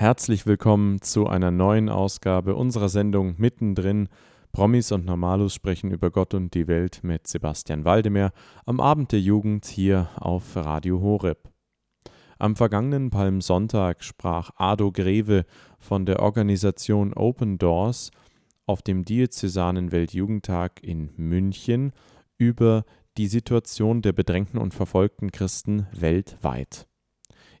Herzlich willkommen zu einer neuen Ausgabe unserer Sendung Mittendrin. Promis und Normalus sprechen über Gott und die Welt mit Sebastian Waldemar am Abend der Jugend hier auf Radio Horeb. Am vergangenen Palmsonntag sprach Ado Greve von der Organisation Open Doors auf dem Diözesanen Weltjugendtag in München über die Situation der bedrängten und verfolgten Christen weltweit.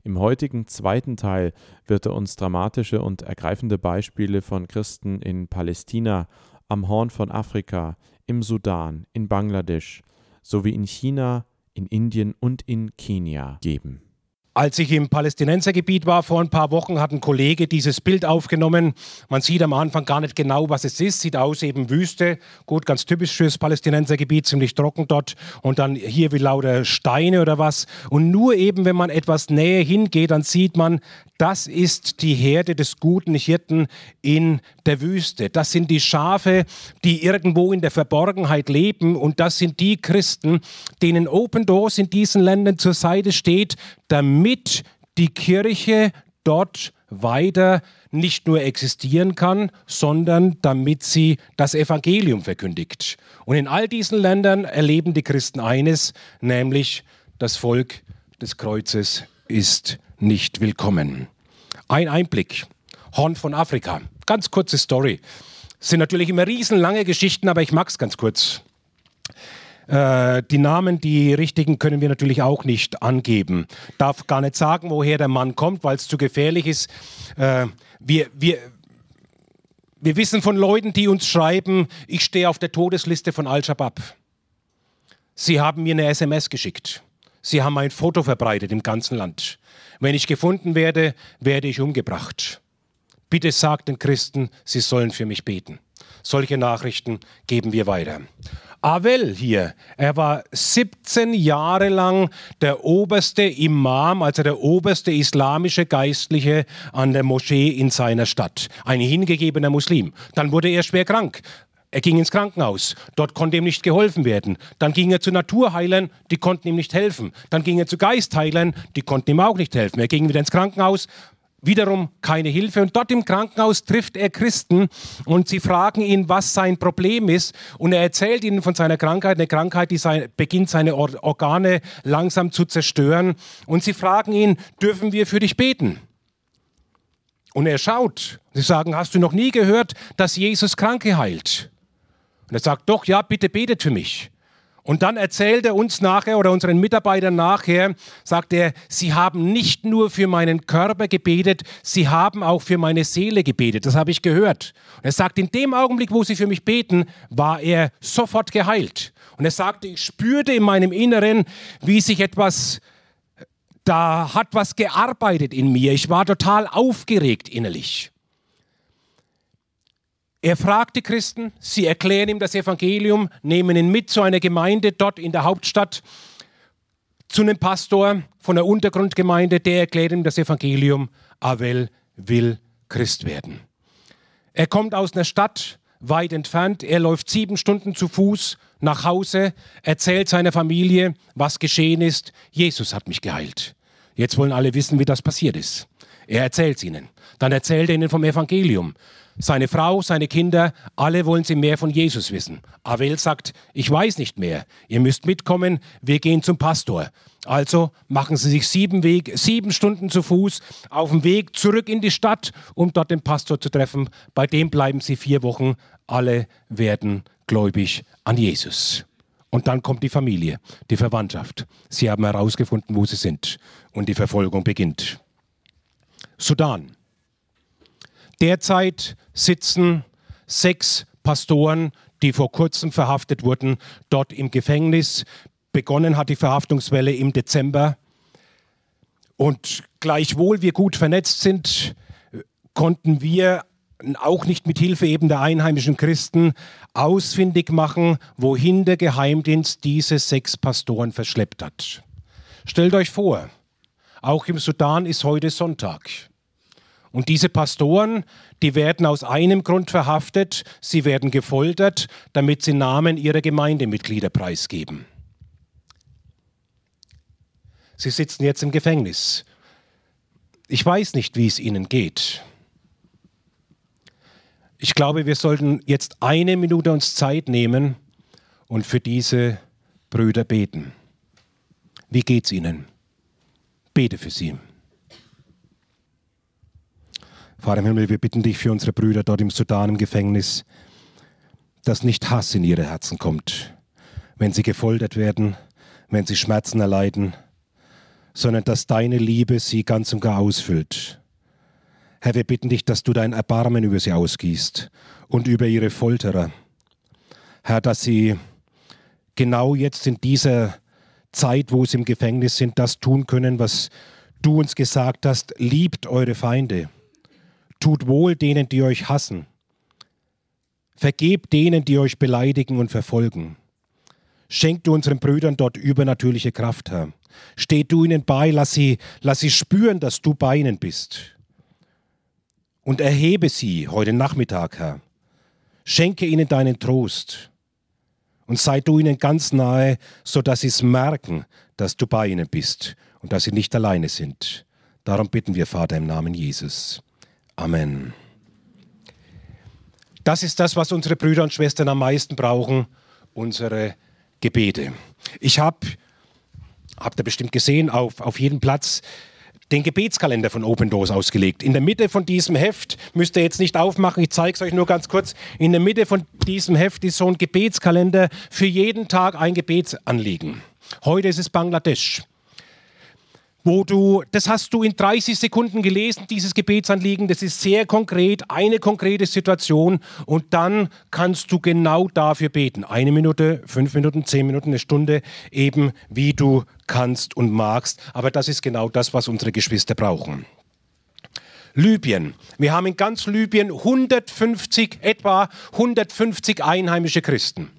Im heutigen zweiten Teil wird er uns dramatische und ergreifende Beispiele von Christen in Palästina, am Horn von Afrika, im Sudan, in Bangladesch sowie in China, in Indien und in Kenia geben. Als ich im Palästinensergebiet war vor ein paar Wochen, hat ein Kollege dieses Bild aufgenommen. Man sieht am Anfang gar nicht genau, was es ist. Sieht aus eben Wüste. Gut, ganz typisch fürs Palästinensergebiet, ziemlich trocken dort. Und dann hier wie lauter Steine oder was. Und nur eben, wenn man etwas näher hingeht, dann sieht man, das ist die Herde des guten Hirten in der Wüste. Das sind die Schafe, die irgendwo in der Verborgenheit leben. Und das sind die Christen, denen Open Doors in diesen Ländern zur Seite steht, damit die Kirche dort weiter nicht nur existieren kann, sondern damit sie das Evangelium verkündigt. Und in all diesen Ländern erleben die Christen eines, nämlich das Volk des Kreuzes ist nicht willkommen. Ein Einblick. Horn von Afrika. Ganz kurze Story. Es sind natürlich immer riesenlange Geschichten, aber ich mag es ganz kurz. Äh, die Namen, die richtigen, können wir natürlich auch nicht angeben. Darf gar nicht sagen, woher der Mann kommt, weil es zu gefährlich ist. Äh, wir, wir, wir wissen von Leuten, die uns schreiben, ich stehe auf der Todesliste von Al-Shabaab. Sie haben mir eine SMS geschickt. Sie haben ein Foto verbreitet im ganzen Land. Wenn ich gefunden werde, werde ich umgebracht. Bitte sagt den Christen, sie sollen für mich beten. Solche Nachrichten geben wir weiter. Avel hier, er war 17 Jahre lang der oberste Imam, also der oberste islamische Geistliche an der Moschee in seiner Stadt. Ein hingegebener Muslim. Dann wurde er schwer krank. Er ging ins Krankenhaus. Dort konnte ihm nicht geholfen werden. Dann ging er zu Naturheilern, die konnten ihm nicht helfen. Dann ging er zu Geistheilern, die konnten ihm auch nicht helfen. Er ging wieder ins Krankenhaus, wiederum keine Hilfe. Und dort im Krankenhaus trifft er Christen und sie fragen ihn, was sein Problem ist. Und er erzählt ihnen von seiner Krankheit, eine Krankheit, die sein, beginnt seine Organe langsam zu zerstören. Und sie fragen ihn, dürfen wir für dich beten? Und er schaut. Sie sagen, hast du noch nie gehört, dass Jesus Kranke heilt? Und er sagt, doch, ja, bitte betet für mich. Und dann erzählt er uns nachher oder unseren Mitarbeitern nachher, sagt er, sie haben nicht nur für meinen Körper gebetet, sie haben auch für meine Seele gebetet. Das habe ich gehört. Und er sagt, in dem Augenblick, wo sie für mich beten, war er sofort geheilt. Und er sagte, ich spürte in meinem Inneren, wie sich etwas, da hat was gearbeitet in mir. Ich war total aufgeregt innerlich. Er fragt die Christen, sie erklären ihm das Evangelium, nehmen ihn mit zu einer Gemeinde dort in der Hauptstadt, zu einem Pastor von der Untergrundgemeinde, der erklärt ihm das Evangelium. Avel will Christ werden. Er kommt aus einer Stadt weit entfernt, er läuft sieben Stunden zu Fuß nach Hause, erzählt seiner Familie, was geschehen ist. Jesus hat mich geheilt. Jetzt wollen alle wissen, wie das passiert ist. Er erzählt es ihnen. Dann erzählt er ihnen vom Evangelium. Seine Frau, seine Kinder, alle wollen sie mehr von Jesus wissen. Avel sagt, ich weiß nicht mehr. Ihr müsst mitkommen, wir gehen zum Pastor. Also machen sie sich sieben, Weg, sieben Stunden zu Fuß auf dem Weg zurück in die Stadt, um dort den Pastor zu treffen. Bei dem bleiben sie vier Wochen. Alle werden gläubig an Jesus. Und dann kommt die Familie, die Verwandtschaft. Sie haben herausgefunden, wo sie sind. Und die Verfolgung beginnt. Sudan. Derzeit sitzen sechs Pastoren, die vor kurzem verhaftet wurden, dort im Gefängnis. Begonnen hat die Verhaftungswelle im Dezember. Und gleichwohl wir gut vernetzt sind, konnten wir auch nicht mit Hilfe eben der einheimischen Christen ausfindig machen, wohin der Geheimdienst diese sechs Pastoren verschleppt hat. Stellt euch vor, auch im Sudan ist heute Sonntag. Und diese Pastoren, die werden aus einem Grund verhaftet, sie werden gefoltert, damit sie Namen ihrer Gemeindemitglieder preisgeben. Sie sitzen jetzt im Gefängnis. Ich weiß nicht, wie es Ihnen geht. Ich glaube, wir sollten jetzt eine Minute uns Zeit nehmen und für diese Brüder beten. Wie geht's Ihnen? Bete für sie. Vater im Himmel, wir bitten dich für unsere Brüder dort im Sudan im Gefängnis, dass nicht Hass in ihre Herzen kommt, wenn sie gefoltert werden, wenn sie Schmerzen erleiden, sondern dass deine Liebe sie ganz und gar ausfüllt. Herr, wir bitten dich, dass du dein Erbarmen über sie ausgießt und über ihre Folterer. Herr, dass sie genau jetzt in dieser Zeit, wo sie im Gefängnis sind, das tun können, was du uns gesagt hast, liebt eure Feinde. Tut wohl denen, die euch hassen. Vergebt denen, die euch beleidigen und verfolgen. Schenk du unseren Brüdern dort übernatürliche Kraft, Herr. Steh du ihnen bei, lass sie, lass sie spüren, dass du bei ihnen bist. Und erhebe sie heute Nachmittag, Herr. Schenke ihnen deinen Trost. Und sei du ihnen ganz nahe, sodass sie es merken, dass du bei ihnen bist und dass sie nicht alleine sind. Darum bitten wir, Vater, im Namen Jesus. Amen. Das ist das, was unsere Brüder und Schwestern am meisten brauchen, unsere Gebete. Ich habe, habt ihr bestimmt gesehen, auf, auf jedem Platz den Gebetskalender von Open Doors ausgelegt. In der Mitte von diesem Heft, müsst ihr jetzt nicht aufmachen, ich zeige es euch nur ganz kurz, in der Mitte von diesem Heft ist so ein Gebetskalender für jeden Tag ein Gebetsanliegen. Heute ist es Bangladesch wo du, das hast du in 30 Sekunden gelesen, dieses Gebetsanliegen, das ist sehr konkret, eine konkrete Situation und dann kannst du genau dafür beten. Eine Minute, fünf Minuten, zehn Minuten, eine Stunde, eben wie du kannst und magst. Aber das ist genau das, was unsere Geschwister brauchen. Libyen. Wir haben in ganz Libyen 150, etwa 150 einheimische Christen,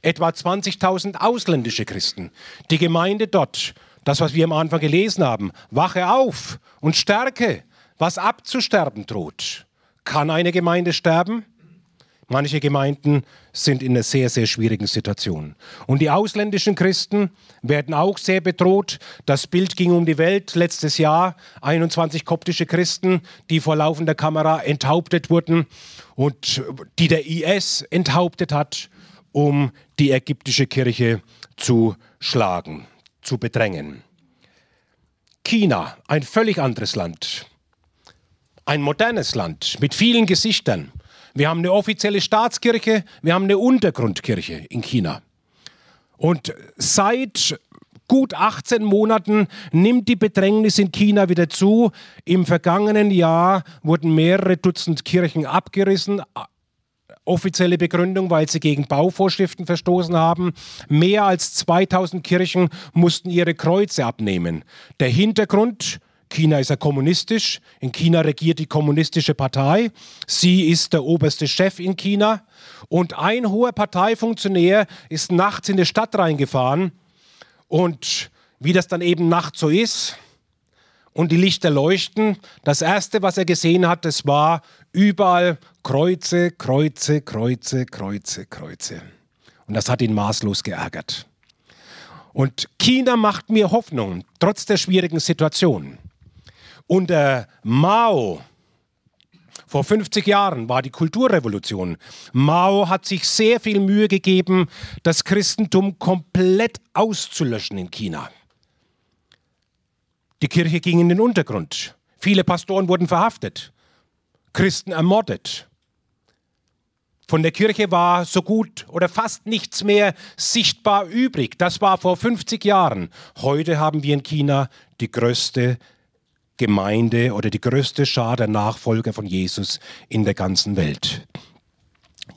etwa 20.000 ausländische Christen. Die Gemeinde dort das, was wir am Anfang gelesen haben. Wache auf und stärke, was abzusterben droht. Kann eine Gemeinde sterben? Manche Gemeinden sind in einer sehr, sehr schwierigen Situation. Und die ausländischen Christen werden auch sehr bedroht. Das Bild ging um die Welt letztes Jahr. 21 koptische Christen, die vor laufender Kamera enthauptet wurden und die der IS enthauptet hat, um die ägyptische Kirche zu schlagen zu bedrängen. China, ein völlig anderes Land. Ein modernes Land mit vielen Gesichtern. Wir haben eine offizielle Staatskirche, wir haben eine Untergrundkirche in China. Und seit gut 18 Monaten nimmt die Bedrängnis in China wieder zu. Im vergangenen Jahr wurden mehrere Dutzend Kirchen abgerissen, offizielle Begründung, weil sie gegen Bauvorschriften verstoßen haben. Mehr als 2000 Kirchen mussten ihre Kreuze abnehmen. Der Hintergrund, China ist ja kommunistisch. In China regiert die kommunistische Partei. Sie ist der oberste Chef in China. Und ein hoher Parteifunktionär ist nachts in die Stadt reingefahren. Und wie das dann eben nachts so ist, und die Lichter leuchten. Das erste, was er gesehen hat, das war überall Kreuze, Kreuze, Kreuze, Kreuze, Kreuze. Und das hat ihn maßlos geärgert. Und China macht mir Hoffnung, trotz der schwierigen Situation. Unter Mao, vor 50 Jahren war die Kulturrevolution. Mao hat sich sehr viel Mühe gegeben, das Christentum komplett auszulöschen in China. Die Kirche ging in den Untergrund. Viele Pastoren wurden verhaftet, Christen ermordet. Von der Kirche war so gut oder fast nichts mehr sichtbar übrig. Das war vor 50 Jahren. Heute haben wir in China die größte Gemeinde oder die größte Schar der Nachfolger von Jesus in der ganzen Welt.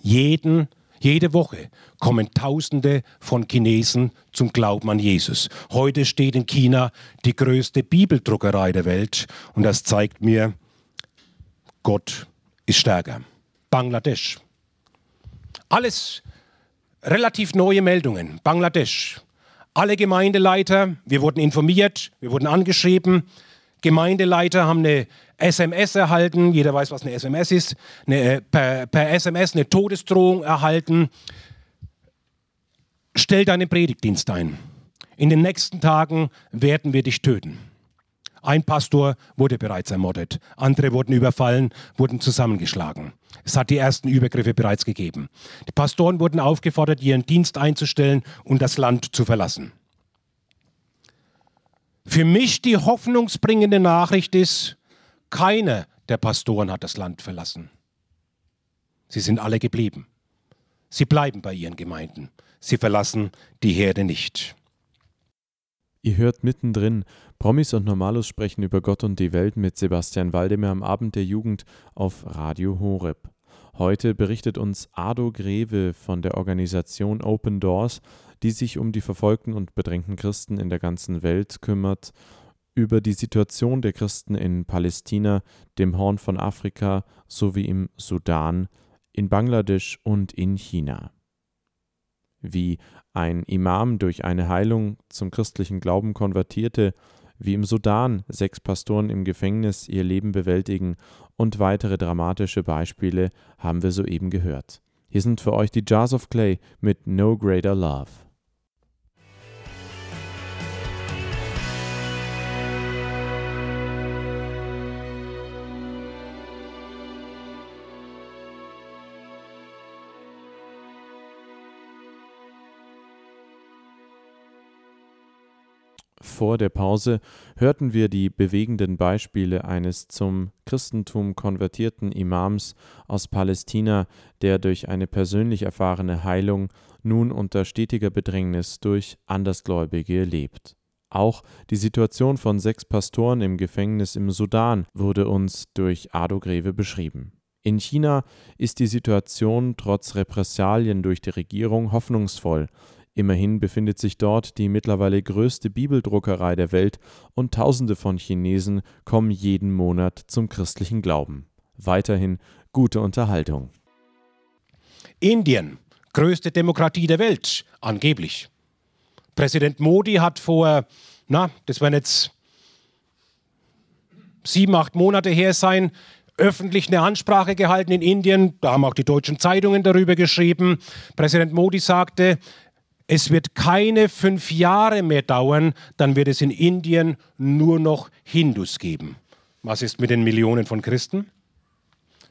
Jeden jede Woche kommen Tausende von Chinesen zum Glauben an Jesus. Heute steht in China die größte Bibeldruckerei der Welt und das zeigt mir, Gott ist stärker. Bangladesch. Alles relativ neue Meldungen. Bangladesch. Alle Gemeindeleiter, wir wurden informiert, wir wurden angeschrieben. Gemeindeleiter haben eine SMS erhalten, jeder weiß, was eine SMS ist, eine, äh, per, per SMS eine Todesdrohung erhalten. Stell deinen Predigtdienst ein. In den nächsten Tagen werden wir dich töten. Ein Pastor wurde bereits ermordet, andere wurden überfallen, wurden zusammengeschlagen. Es hat die ersten Übergriffe bereits gegeben. Die Pastoren wurden aufgefordert, ihren Dienst einzustellen und das Land zu verlassen. Für mich die hoffnungsbringende Nachricht ist, keiner der Pastoren hat das Land verlassen. Sie sind alle geblieben. Sie bleiben bei ihren Gemeinden. Sie verlassen die Herde nicht. Ihr hört mittendrin, Promis und Normalos sprechen über Gott und die Welt mit Sebastian Waldemar am Abend der Jugend auf Radio Horeb. Heute berichtet uns Ado Greve von der Organisation Open Doors, die sich um die verfolgten und bedrängten Christen in der ganzen Welt kümmert, über die Situation der Christen in Palästina, dem Horn von Afrika sowie im Sudan, in Bangladesch und in China. Wie ein Imam durch eine Heilung zum christlichen Glauben konvertierte, wie im Sudan sechs Pastoren im Gefängnis ihr Leben bewältigen und weitere dramatische Beispiele haben wir soeben gehört. Hier sind für euch die Jars of Clay mit No Greater Love. Vor der Pause hörten wir die bewegenden Beispiele eines zum Christentum konvertierten Imams aus Palästina, der durch eine persönlich erfahrene Heilung nun unter stetiger Bedrängnis durch Andersgläubige lebt. Auch die Situation von sechs Pastoren im Gefängnis im Sudan wurde uns durch Ado Greve beschrieben. In China ist die Situation trotz Repressalien durch die Regierung hoffnungsvoll. Immerhin befindet sich dort die mittlerweile größte Bibeldruckerei der Welt und Tausende von Chinesen kommen jeden Monat zum christlichen Glauben. Weiterhin gute Unterhaltung. Indien, größte Demokratie der Welt, angeblich. Präsident Modi hat vor, na, das werden jetzt sieben, acht Monate her sein, öffentlich eine Ansprache gehalten in Indien. Da haben auch die deutschen Zeitungen darüber geschrieben. Präsident Modi sagte, es wird keine fünf Jahre mehr dauern, dann wird es in Indien nur noch Hindus geben. Was ist mit den Millionen von Christen?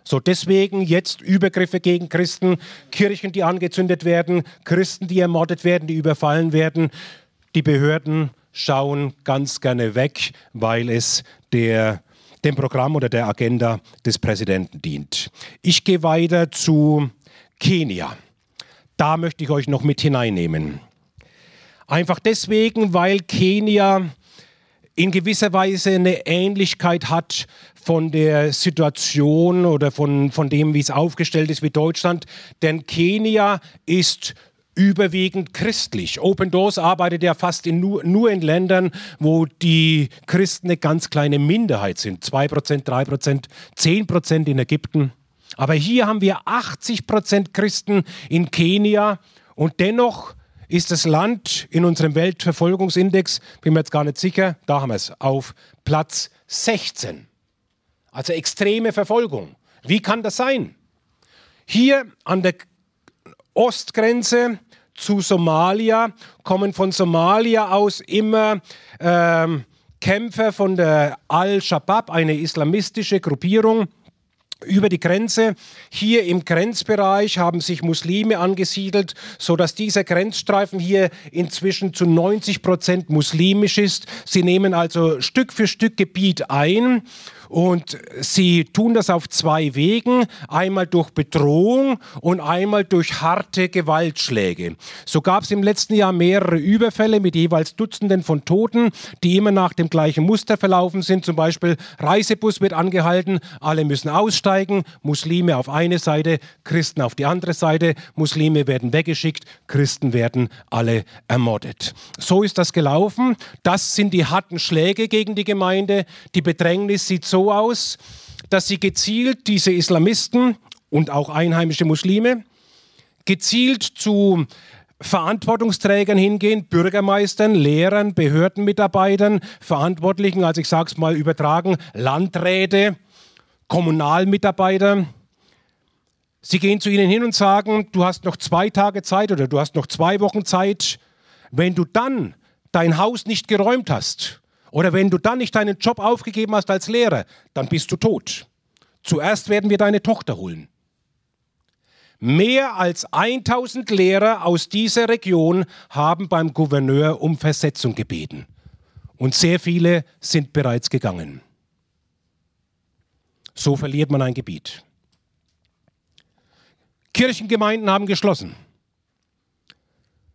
So deswegen jetzt Übergriffe gegen Christen, Kirchen, die angezündet werden, Christen, die ermordet werden, die überfallen werden. Die Behörden schauen ganz gerne weg, weil es der, dem Programm oder der Agenda des Präsidenten dient. Ich gehe weiter zu Kenia. Da möchte ich euch noch mit hineinnehmen. Einfach deswegen, weil Kenia in gewisser Weise eine Ähnlichkeit hat von der Situation oder von, von dem, wie es aufgestellt ist wie Deutschland. Denn Kenia ist überwiegend christlich. Open Doors arbeitet ja fast in nur, nur in Ländern, wo die Christen eine ganz kleine Minderheit sind. 2%, 3%, 10% in Ägypten. Aber hier haben wir 80 Prozent Christen in Kenia und dennoch ist das Land in unserem Weltverfolgungsindex, bin mir jetzt gar nicht sicher, da haben wir es, auf Platz 16. Also extreme Verfolgung. Wie kann das sein? Hier an der Ostgrenze zu Somalia kommen von Somalia aus immer ähm, Kämpfer von der Al-Shabaab, eine islamistische Gruppierung, über die Grenze. Hier im Grenzbereich haben sich Muslime angesiedelt, sodass dieser Grenzstreifen hier inzwischen zu 90 Prozent muslimisch ist. Sie nehmen also Stück für Stück Gebiet ein und sie tun das auf zwei Wegen, einmal durch Bedrohung und einmal durch harte Gewaltschläge. So gab es im letzten Jahr mehrere Überfälle mit jeweils Dutzenden von Toten, die immer nach dem gleichen Muster verlaufen sind. Zum Beispiel Reisebus wird angehalten, alle müssen aussteigen, Muslime auf eine Seite, Christen auf die andere Seite, Muslime werden weggeschickt, Christen werden alle ermordet. So ist das gelaufen. Das sind die harten Schläge gegen die Gemeinde. Die Bedrängnis sieht so so aus, dass sie gezielt diese Islamisten und auch einheimische Muslime gezielt zu Verantwortungsträgern hingehen, Bürgermeistern, Lehrern, Behördenmitarbeitern, Verantwortlichen, also ich sage es mal übertragen, Landräte, Kommunalmitarbeiter. Sie gehen zu ihnen hin und sagen, du hast noch zwei Tage Zeit oder du hast noch zwei Wochen Zeit. Wenn du dann dein Haus nicht geräumt hast, Oder wenn du dann nicht deinen Job aufgegeben hast als Lehrer, dann bist du tot. Zuerst werden wir deine Tochter holen. Mehr als 1000 Lehrer aus dieser Region haben beim Gouverneur um Versetzung gebeten. Und sehr viele sind bereits gegangen. So verliert man ein Gebiet. Kirchengemeinden haben geschlossen.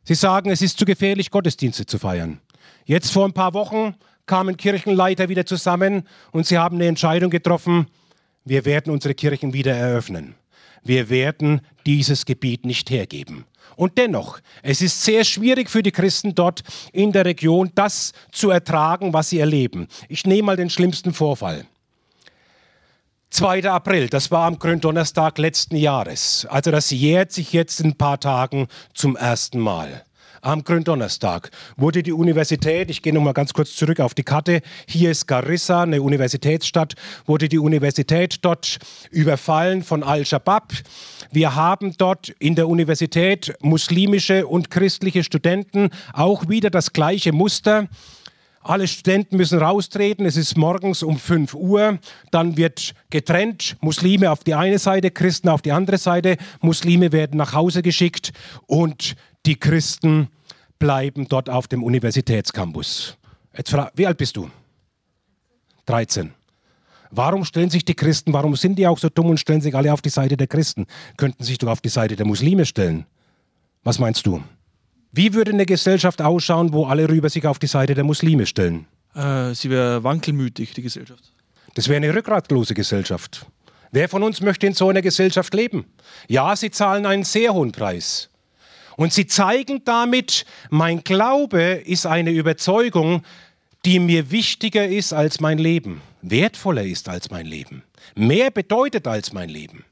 Sie sagen, es ist zu gefährlich, Gottesdienste zu feiern. Jetzt vor ein paar Wochen kamen Kirchenleiter wieder zusammen und sie haben eine Entscheidung getroffen, wir werden unsere Kirchen wieder eröffnen. Wir werden dieses Gebiet nicht hergeben. Und dennoch, es ist sehr schwierig für die Christen dort in der Region, das zu ertragen, was sie erleben. Ich nehme mal den schlimmsten Vorfall. 2. April, das war am Gründonnerstag letzten Jahres. Also das jährt sich jetzt in ein paar Tagen zum ersten Mal am Gründonnerstag wurde die Universität, ich gehe nochmal ganz kurz zurück auf die Karte, hier ist Garissa, eine Universitätsstadt, wurde die Universität dort überfallen von Al-Shabaab. Wir haben dort in der Universität muslimische und christliche Studenten, auch wieder das gleiche Muster. Alle Studenten müssen raustreten. Es ist morgens um 5 Uhr. Dann wird getrennt. Muslime auf die eine Seite, Christen auf die andere Seite. Muslime werden nach Hause geschickt und die Christen bleiben dort auf dem Universitätscampus. Jetzt, wie alt bist du? 13. Warum stellen sich die Christen, warum sind die auch so dumm und stellen sich alle auf die Seite der Christen? Könnten sich doch auf die Seite der Muslime stellen. Was meinst du? Wie würde eine Gesellschaft ausschauen, wo alle rüber sich auf die Seite der Muslime stellen? Äh, sie wäre wankelmütig, die Gesellschaft. Das wäre eine rückgratlose Gesellschaft. Wer von uns möchte in so einer Gesellschaft leben? Ja, sie zahlen einen sehr hohen Preis. Und sie zeigen damit, mein Glaube ist eine Überzeugung, die mir wichtiger ist als mein Leben, wertvoller ist als mein Leben, mehr bedeutet als mein Leben.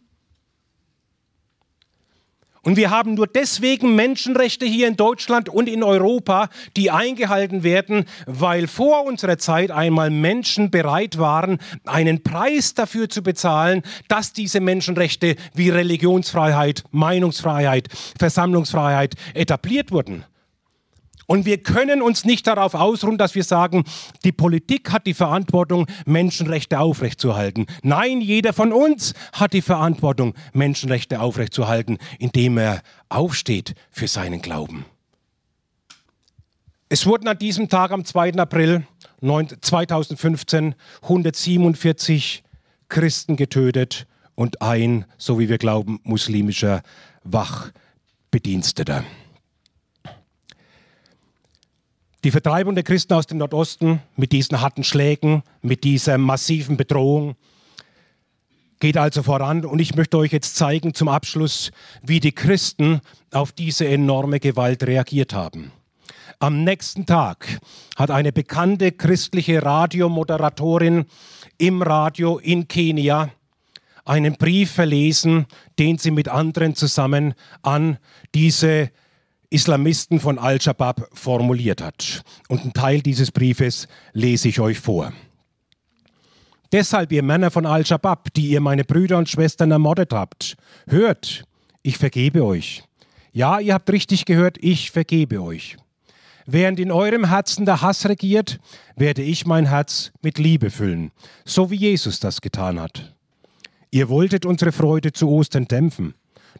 Und wir haben nur deswegen Menschenrechte hier in Deutschland und in Europa, die eingehalten werden, weil vor unserer Zeit einmal Menschen bereit waren, einen Preis dafür zu bezahlen, dass diese Menschenrechte wie Religionsfreiheit, Meinungsfreiheit, Versammlungsfreiheit etabliert wurden. Und wir können uns nicht darauf ausruhen, dass wir sagen, die Politik hat die Verantwortung, Menschenrechte aufrechtzuerhalten. Nein, jeder von uns hat die Verantwortung, Menschenrechte aufrechtzuerhalten, indem er aufsteht für seinen Glauben. Es wurden an diesem Tag am 2. April 2015 147 Christen getötet und ein, so wie wir glauben, muslimischer Wachbediensteter. Die Vertreibung der Christen aus dem Nordosten mit diesen harten Schlägen, mit dieser massiven Bedrohung geht also voran. Und ich möchte euch jetzt zeigen zum Abschluss, wie die Christen auf diese enorme Gewalt reagiert haben. Am nächsten Tag hat eine bekannte christliche Radiomoderatorin im Radio in Kenia einen Brief verlesen, den sie mit anderen zusammen an diese Islamisten von Al-Shabaab formuliert hat. Und einen Teil dieses Briefes lese ich euch vor. Deshalb, ihr Männer von Al-Shabaab, die ihr meine Brüder und Schwestern ermordet habt, hört, ich vergebe euch. Ja, ihr habt richtig gehört, ich vergebe euch. Während in eurem Herzen der Hass regiert, werde ich mein Herz mit Liebe füllen, so wie Jesus das getan hat. Ihr wolltet unsere Freude zu Ostern dämpfen.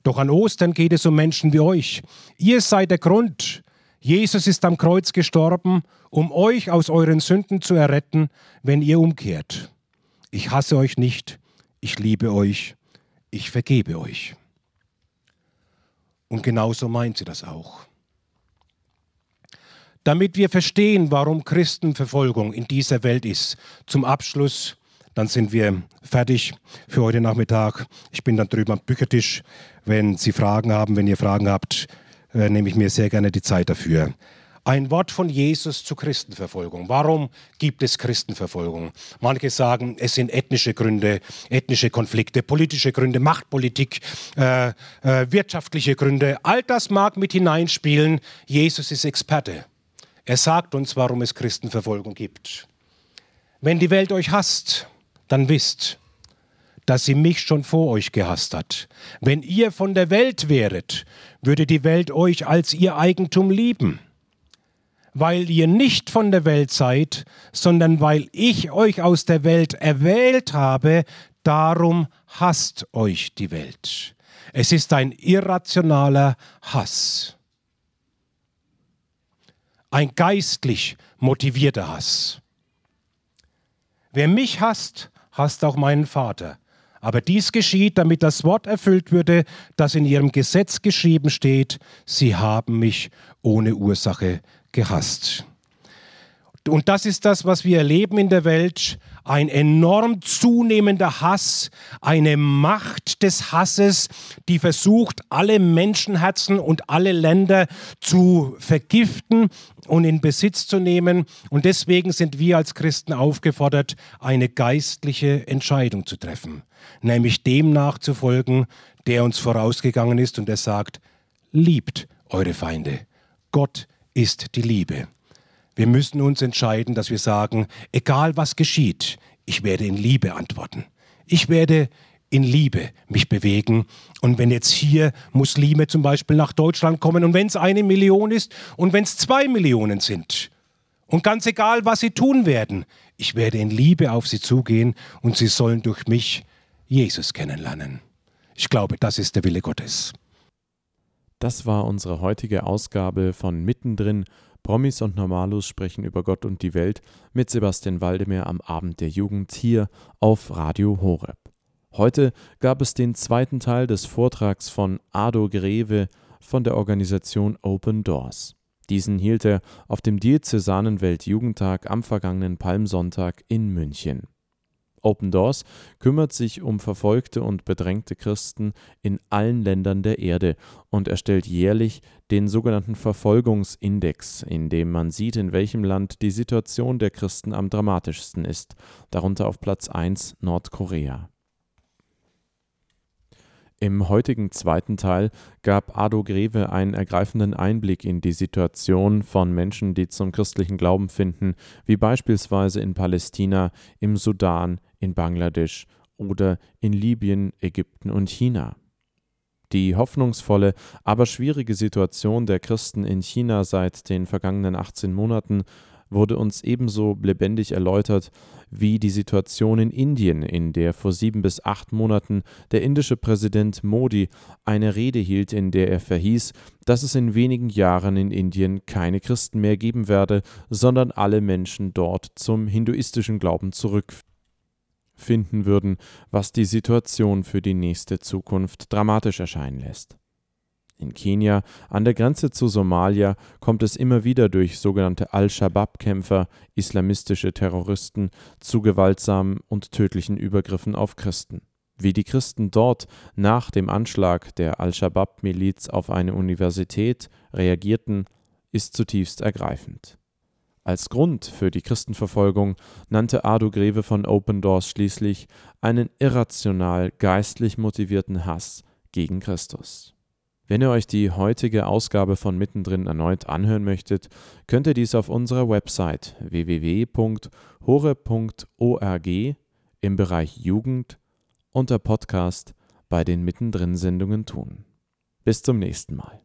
Doch an Ostern geht es um Menschen wie euch. Ihr seid der Grund. Jesus ist am Kreuz gestorben, um euch aus euren Sünden zu erretten, wenn ihr umkehrt. Ich hasse euch nicht, ich liebe euch, ich vergebe euch. Und genauso meint sie das auch. Damit wir verstehen, warum Christenverfolgung in dieser Welt ist, zum Abschluss dann sind wir fertig für heute Nachmittag. Ich bin dann drüben am Büchertisch. Wenn Sie Fragen haben, wenn ihr Fragen habt, äh, nehme ich mir sehr gerne die Zeit dafür. Ein Wort von Jesus zur Christenverfolgung. Warum gibt es Christenverfolgung? Manche sagen, es sind ethnische Gründe, ethnische Konflikte, politische Gründe, Machtpolitik, äh, äh, wirtschaftliche Gründe. All das mag mit hineinspielen. Jesus ist Experte. Er sagt uns, warum es Christenverfolgung gibt. Wenn die Welt euch hasst, dann wisst, dass sie mich schon vor euch gehasst hat. Wenn ihr von der Welt wäret, würde die Welt euch als ihr Eigentum lieben. weil ihr nicht von der Welt seid, sondern weil ich euch aus der Welt erwählt habe, darum hasst euch die Welt. Es ist ein irrationaler Hass. Ein geistlich motivierter Hass. Wer mich hasst, hasst auch meinen Vater. Aber dies geschieht, damit das Wort erfüllt würde, das in ihrem Gesetz geschrieben steht, sie haben mich ohne Ursache gehasst. Und das ist das, was wir erleben in der Welt. Ein enorm zunehmender Hass, eine Macht des Hasses, die versucht, alle Menschenherzen und alle Länder zu vergiften und in Besitz zu nehmen. Und deswegen sind wir als Christen aufgefordert, eine geistliche Entscheidung zu treffen, nämlich dem nachzufolgen, der uns vorausgegangen ist und der sagt, liebt eure Feinde. Gott ist die Liebe. Wir müssen uns entscheiden, dass wir sagen, egal was geschieht, ich werde in Liebe antworten. Ich werde in Liebe mich bewegen. Und wenn jetzt hier Muslime zum Beispiel nach Deutschland kommen und wenn es eine Million ist und wenn es zwei Millionen sind und ganz egal, was sie tun werden, ich werde in Liebe auf sie zugehen und sie sollen durch mich Jesus kennenlernen. Ich glaube, das ist der Wille Gottes. Das war unsere heutige Ausgabe von Mittendrin. Promis und Normalus sprechen über Gott und die Welt mit Sebastian Waldemar am Abend der Jugend hier auf Radio Horeb. Heute gab es den zweiten Teil des Vortrags von Ado Greve von der Organisation Open Doors. Diesen hielt er auf dem Diözesanen Weltjugendtag am vergangenen Palmsonntag in München. Open Doors kümmert sich um verfolgte und bedrängte Christen in allen Ländern der Erde und erstellt jährlich den sogenannten Verfolgungsindex, in dem man sieht, in welchem Land die Situation der Christen am dramatischsten ist, darunter auf Platz 1 Nordkorea. Im heutigen zweiten Teil gab Ado Greve einen ergreifenden Einblick in die Situation von Menschen, die zum christlichen Glauben finden, wie beispielsweise in Palästina, im Sudan, in Bangladesch oder in Libyen, Ägypten und China. Die hoffnungsvolle, aber schwierige Situation der Christen in China seit den vergangenen 18 Monaten wurde uns ebenso lebendig erläutert wie die Situation in Indien, in der vor sieben bis acht Monaten der indische Präsident Modi eine Rede hielt, in der er verhieß, dass es in wenigen Jahren in Indien keine Christen mehr geben werde, sondern alle Menschen dort zum hinduistischen Glauben zurückfinden würden, was die Situation für die nächste Zukunft dramatisch erscheinen lässt. In Kenia, an der Grenze zu Somalia, kommt es immer wieder durch sogenannte Al-Shabaab-Kämpfer, islamistische Terroristen, zu gewaltsamen und tödlichen Übergriffen auf Christen. Wie die Christen dort nach dem Anschlag der Al-Shabaab-Miliz auf eine Universität reagierten, ist zutiefst ergreifend. Als Grund für die Christenverfolgung nannte Ado Greve von Open Doors schließlich einen irrational geistlich motivierten Hass gegen Christus. Wenn ihr euch die heutige Ausgabe von Mittendrin erneut anhören möchtet, könnt ihr dies auf unserer Website www.hore.org im Bereich Jugend unter Podcast bei den Mittendrin-Sendungen tun. Bis zum nächsten Mal.